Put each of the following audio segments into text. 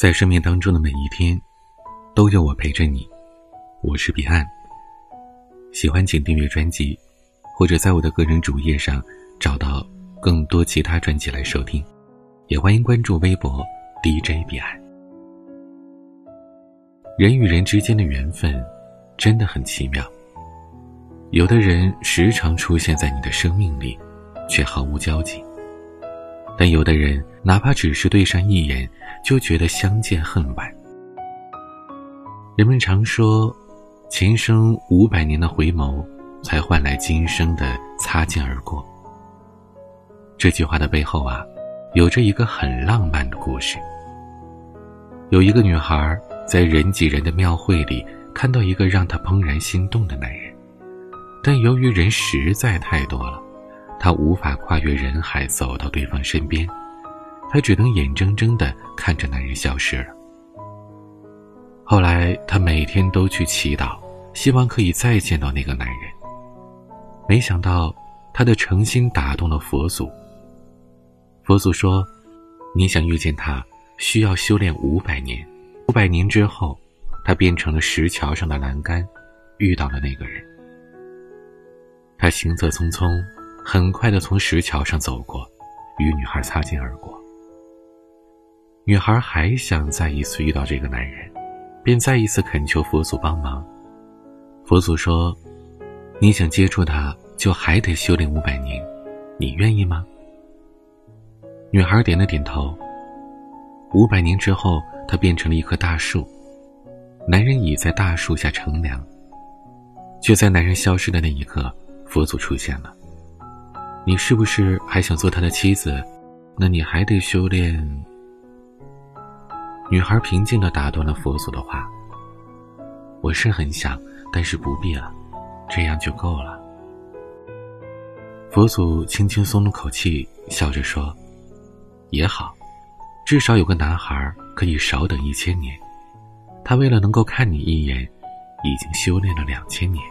在生命当中的每一天，都有我陪着你。我是彼岸。喜欢请订阅专辑，或者在我的个人主页上找到更多其他专辑来收听。也欢迎关注微博 DJ 彼岸。人与人之间的缘分真的很奇妙。有的人时常出现在你的生命里，却毫无交集；但有的人哪怕只是对上一眼。就觉得相见恨晚。人们常说，前生五百年的回眸，才换来今生的擦肩而过。这句话的背后啊，有着一个很浪漫的故事。有一个女孩在人挤人的庙会里看到一个让她怦然心动的男人，但由于人实在太多了，她无法跨越人海走到对方身边。她只能眼睁睁的看着男人消失了。后来，她每天都去祈祷，希望可以再见到那个男人。没想到，她的诚心打动了佛祖。佛祖说：“你想遇见他，需要修炼五百年。五百年之后，他变成了石桥上的栏杆，遇到了那个人。他行色匆匆，很快的从石桥上走过，与女孩擦肩而过。”女孩还想再一次遇到这个男人，便再一次恳求佛祖帮忙。佛祖说：“你想接触他，就还得修炼五百年，你愿意吗？”女孩点了点头。五百年之后，她变成了一棵大树，男人倚在大树下乘凉。就在男人消失的那一刻，佛祖出现了：“你是不是还想做他的妻子？那你还得修炼。”女孩平静的打断了佛祖的话：“我是很想，但是不必了，这样就够了。”佛祖轻轻松了口气，笑着说：“也好，至少有个男孩可以少等一千年。他为了能够看你一眼，已经修炼了两千年。”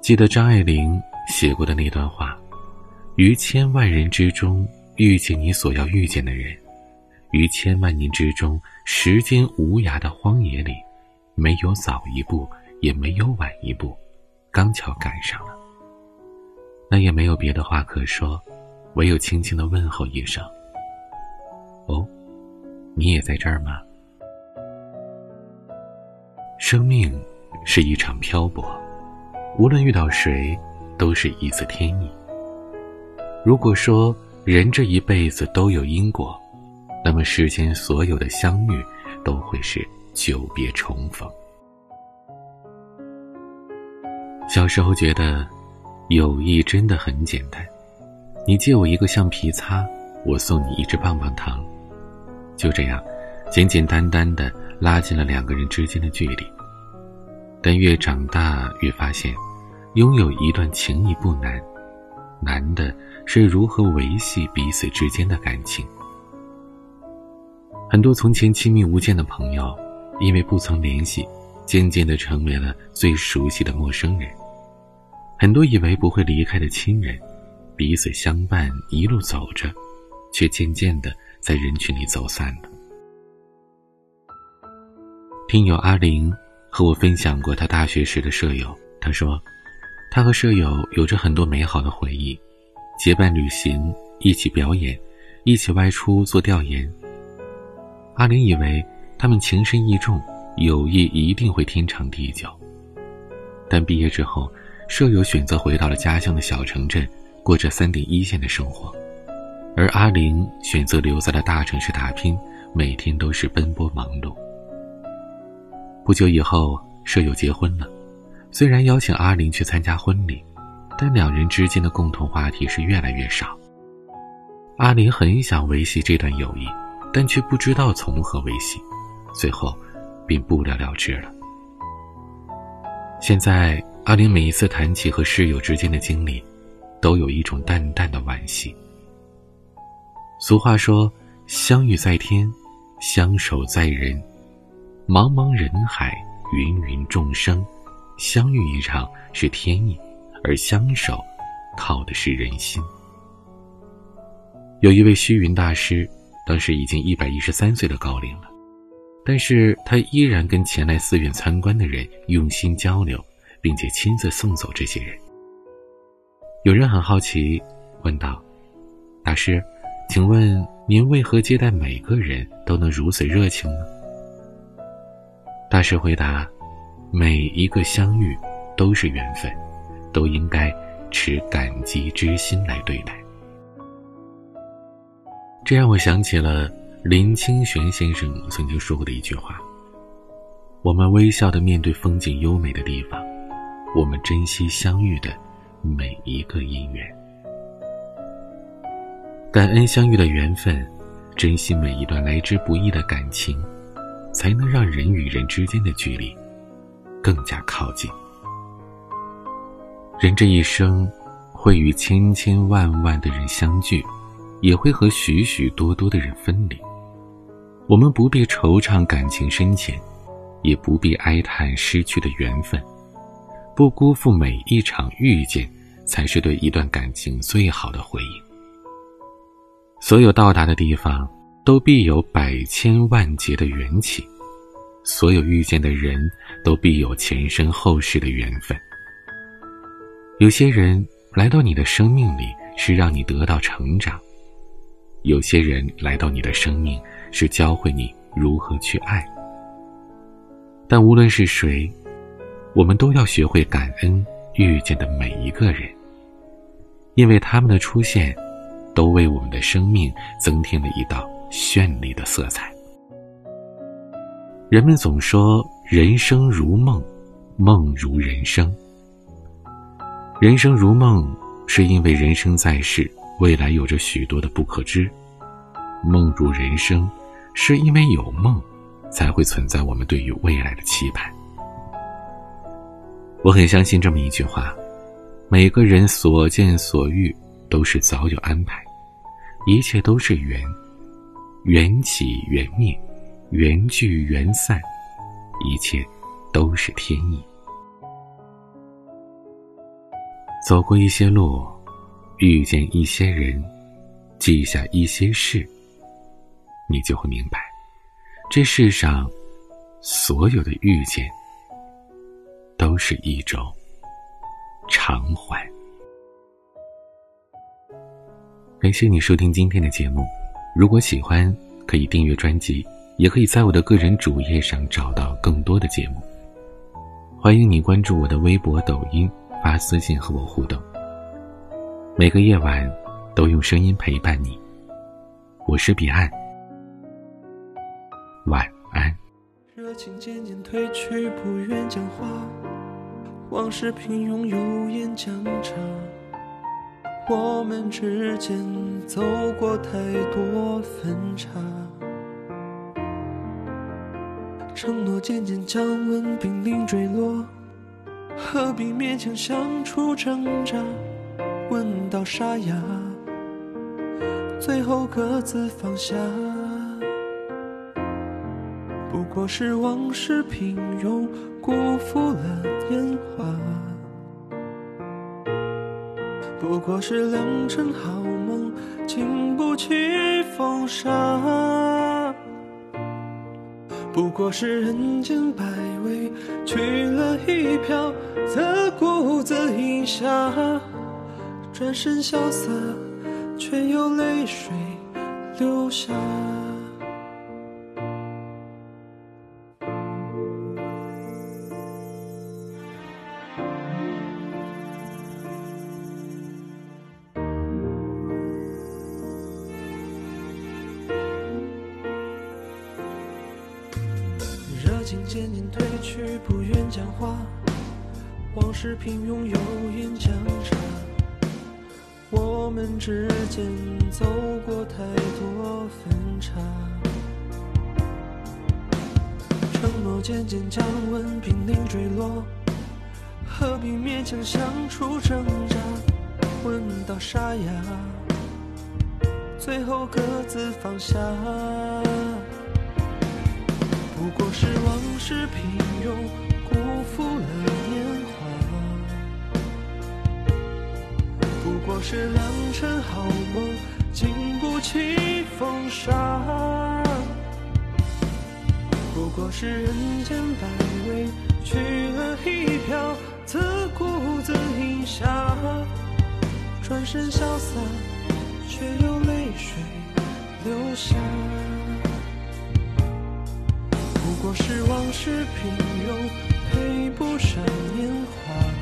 记得张爱玲写过的那段话：“于千万人之中遇见你所要遇见的人。”于千万年之中，时间无涯的荒野里，没有早一步，也没有晚一步，刚巧赶上了。那也没有别的话可说，唯有轻轻的问候一声：“哦，你也在这儿吗？”生命是一场漂泊，无论遇到谁，都是一次天意。如果说人这一辈子都有因果，那么世间所有的相遇，都会是久别重逢。小时候觉得，友谊真的很简单，你借我一个橡皮擦，我送你一支棒棒糖，就这样，简简单单的拉近了两个人之间的距离。但越长大越发现，拥有一段情谊不难，难的是如何维系彼此之间的感情。很多从前亲密无间的朋友，因为不曾联系，渐渐的成为了最熟悉的陌生人。很多以为不会离开的亲人，彼此相伴一路走着，却渐渐的在人群里走散了。听友阿玲和我分享过他大学时的舍友，他说，他和舍友有着很多美好的回忆，结伴旅行，一起表演，一起外出做调研。阿玲以为他们情深意重，友谊一定会天长地久。但毕业之后，舍友选择回到了家乡的小城镇，过着三点一线的生活，而阿玲选择留在了大城市打拼，每天都是奔波忙碌。不久以后，舍友结婚了，虽然邀请阿玲去参加婚礼，但两人之间的共同话题是越来越少。阿玲很想维系这段友谊。但却不知道从何维系，最后便不了了之了。现在，阿玲每一次谈起和室友之间的经历，都有一种淡淡的惋惜。俗话说：“相遇在天，相守在人。茫茫人海，芸芸众生，相遇一场是天意，而相守，靠的是人心。”有一位虚云大师。当时已经一百一十三岁的高龄了，但是他依然跟前来寺院参观的人用心交流，并且亲自送走这些人。有人很好奇，问道：“大师，请问您为何接待每个人都能如此热情呢？”大师回答：“每一个相遇都是缘分，都应该持感激之心来对待。”这让我想起了林清玄先生曾经说过的一句话：“我们微笑的面对风景优美的地方，我们珍惜相遇的每一个因缘，感恩相遇的缘分，珍惜每一段来之不易的感情，才能让人与人之间的距离更加靠近。人这一生会与千千万万的人相聚。”也会和许许多多的人分离，我们不必惆怅感情深浅，也不必哀叹失去的缘分，不辜负每一场遇见，才是对一段感情最好的回应。所有到达的地方，都必有百千万劫的缘起；所有遇见的人，都必有前生后世的缘分。有些人来到你的生命里，是让你得到成长。有些人来到你的生命，是教会你如何去爱。但无论是谁，我们都要学会感恩遇见的每一个人，因为他们的出现，都为我们的生命增添了一道绚丽的色彩。人们总说人生如梦，梦如人生。人生如梦，是因为人生在世。未来有着许多的不可知，梦如人生，是因为有梦，才会存在我们对于未来的期盼。我很相信这么一句话：每个人所见所遇都是早有安排，一切都是缘，缘起缘灭，缘聚缘散，一切都是天意。走过一些路。遇见一些人，记下一些事，你就会明白，这世上所有的遇见，都是一种偿还。感谢你收听今天的节目，如果喜欢，可以订阅专辑，也可以在我的个人主页上找到更多的节目。欢迎你关注我的微博、抖音，发私信和我互动。每个夜晚，都用声音陪伴你。我是彼岸，晚安。热情渐渐褪去，不愿讲话，往事平庸，有言讲茶。我们之间走过太多分岔，承诺渐渐降温，濒临坠落，何必勉强相处挣扎？问到沙哑，最后各自放下。不过是往事平庸，辜负了年华。不过是良辰好梦，经不起风沙。不过是人间百味，取了一瓢，自顾自饮下。转身萧瑟，却有泪水流下。往事平庸，有言讲茶。我们之间走过太多分岔，承诺渐渐降温，濒临坠落，何必勉强相处挣扎？问到沙哑，最后各自放下。不过是往事平庸，辜负了年不过是良辰好梦，经不不起风沙。不过是人间百味，取了一瓢，自顾自饮下，转身潇洒，却又泪水流下。不过是往事平庸，配不上年华。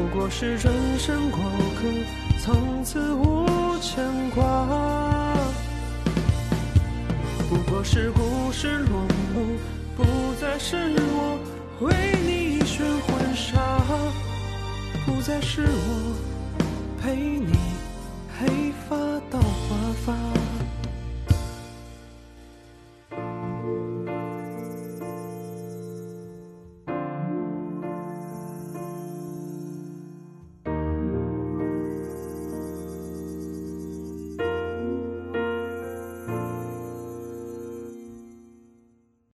不过是转身过客，从此无牵挂。不过是故事落幕，不再是我为你选婚纱，不再是我陪你黑。